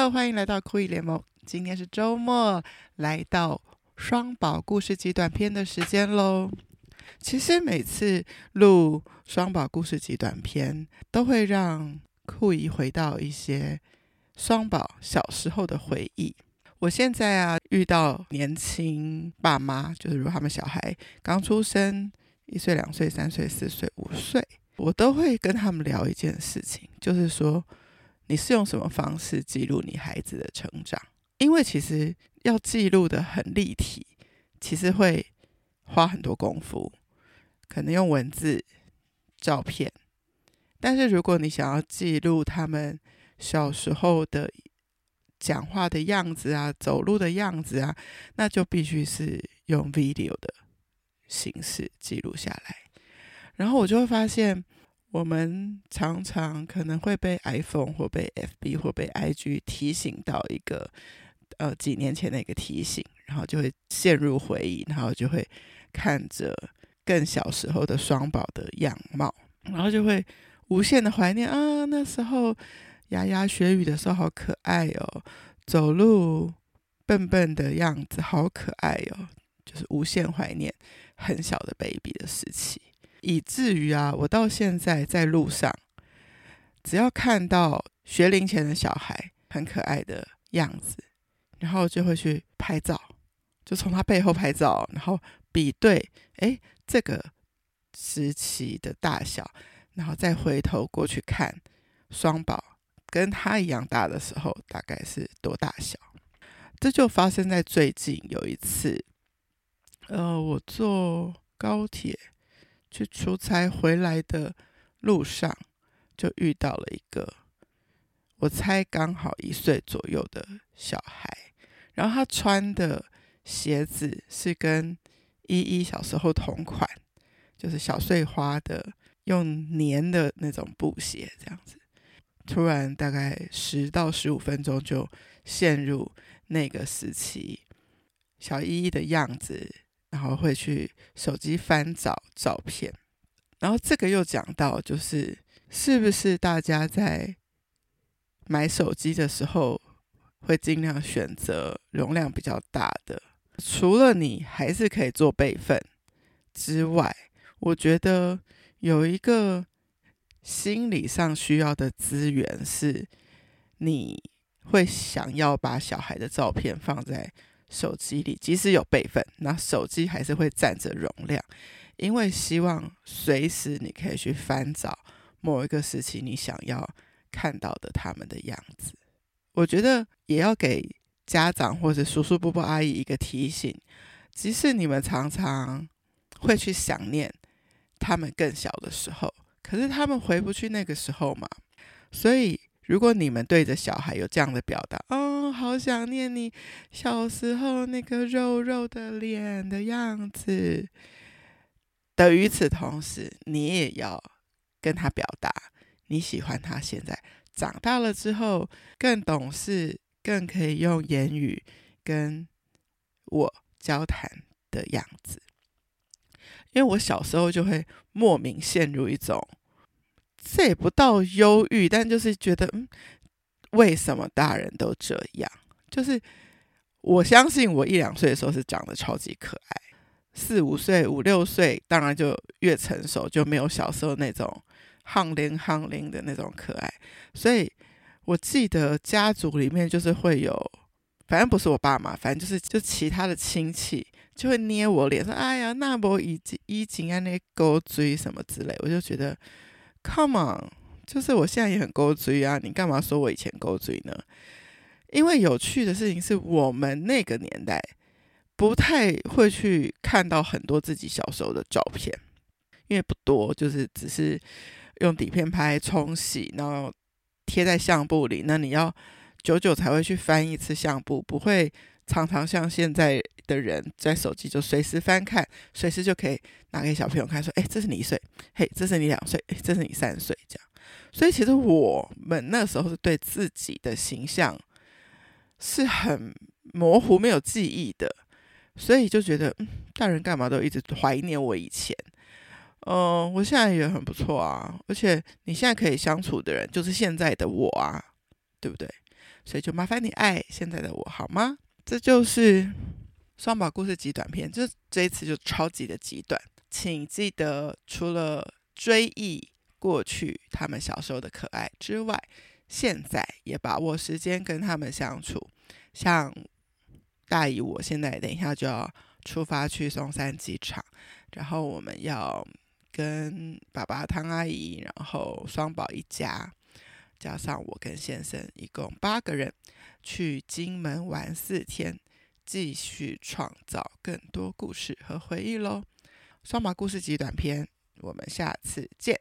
Hello，欢迎来到酷姨联盟。今天是周末，来到双宝故事集短片的时间喽。其实每次录双宝故事集短片，都会让酷姨回到一些双宝小时候的回忆。我现在啊，遇到年轻爸妈，就是如果他们小孩刚出生，一岁、两岁、三岁、四岁、五岁，我都会跟他们聊一件事情，就是说。你是用什么方式记录你孩子的成长？因为其实要记录得很立体，其实会花很多功夫，可能用文字、照片。但是如果你想要记录他们小时候的讲话的样子啊、走路的样子啊，那就必须是用 video 的形式记录下来。然后我就会发现。我们常常可能会被 iPhone 或被 FB 或被 IG 提醒到一个呃几年前的一个提醒，然后就会陷入回忆，然后就会看着更小时候的双宝的样貌，然后就会无限的怀念啊，那时候牙牙学语的时候好可爱哦，走路笨笨的样子好可爱哦，就是无限怀念很小的 baby 的时期。以至于啊，我到现在在路上，只要看到学龄前的小孩很可爱的样子，然后就会去拍照，就从他背后拍照，然后比对，哎，这个时期的大小，然后再回头过去看双宝跟他一样大的时候，大概是多大小？这就发生在最近有一次，呃，我坐高铁。去出差回来的路上，就遇到了一个我猜刚好一岁左右的小孩，然后他穿的鞋子是跟依依小时候同款，就是小碎花的用粘的那种布鞋，这样子。突然大概十到十五分钟就陷入那个时期，小依依的样子。然后会去手机翻找照片，然后这个又讲到，就是是不是大家在买手机的时候会尽量选择容量比较大的？除了你还是可以做备份之外，我觉得有一个心理上需要的资源是，你会想要把小孩的照片放在。手机里即使有备份，那手机还是会占着容量，因为希望随时你可以去翻找某一个时期你想要看到的他们的样子。我觉得也要给家长或者叔叔伯伯阿姨一个提醒，即使你们常常会去想念他们更小的时候，可是他们回不去那个时候嘛，所以。如果你们对着小孩有这样的表达，哦，好想念你小时候那个肉肉的脸的样子的，与此同时，你也要跟他表达你喜欢他现在长大了之后更懂事、更可以用言语跟我交谈的样子。因为我小时候就会莫名陷入一种。这也不到忧郁，但就是觉得，嗯，为什么大人都这样？就是我相信，我一两岁的时候是长得超级可爱，四五岁、五六岁，当然就越成熟，就没有小时候那种憨灵憨灵的那种可爱。所以我记得家族里面就是会有，反正不是我爸妈，反正就是就其他的亲戚就会捏我脸，说：“哎呀，那不以以前啊那勾追什么之类。”我就觉得。Come on，就是我现在也很勾追啊！你干嘛说我以前勾追呢？因为有趣的事情是我们那个年代不太会去看到很多自己小时候的照片，因为不多，就是只是用底片拍冲洗，然后贴在相簿里。那你要久久才会去翻一次相簿，不会常常像现在。的人在手机就随时翻看，随时就可以拿给小朋友看，说：“哎，这是你一岁，嘿，这是你两岁，哎，这是你三岁。”这样。所以其实我们那时候是对自己的形象是很模糊、没有记忆的，所以就觉得，嗯，大人干嘛都一直怀念我以前。嗯，我现在也很不错啊，而且你现在可以相处的人就是现在的我啊，对不对？所以就麻烦你爱现在的我好吗？这就是双宝故事极短篇，就这一次就超级的极短，请记得除了追忆过去他们小时候的可爱之外，现在也把握时间跟他们相处。像大姨，我现在等一下就要出发去松山机场，然后我们要跟爸爸、汤阿姨，然后双宝一家，加上我跟先生，一共八个人去金门玩四天，继续创造更多故事和回忆喽。双马故事集短篇，我们下次见。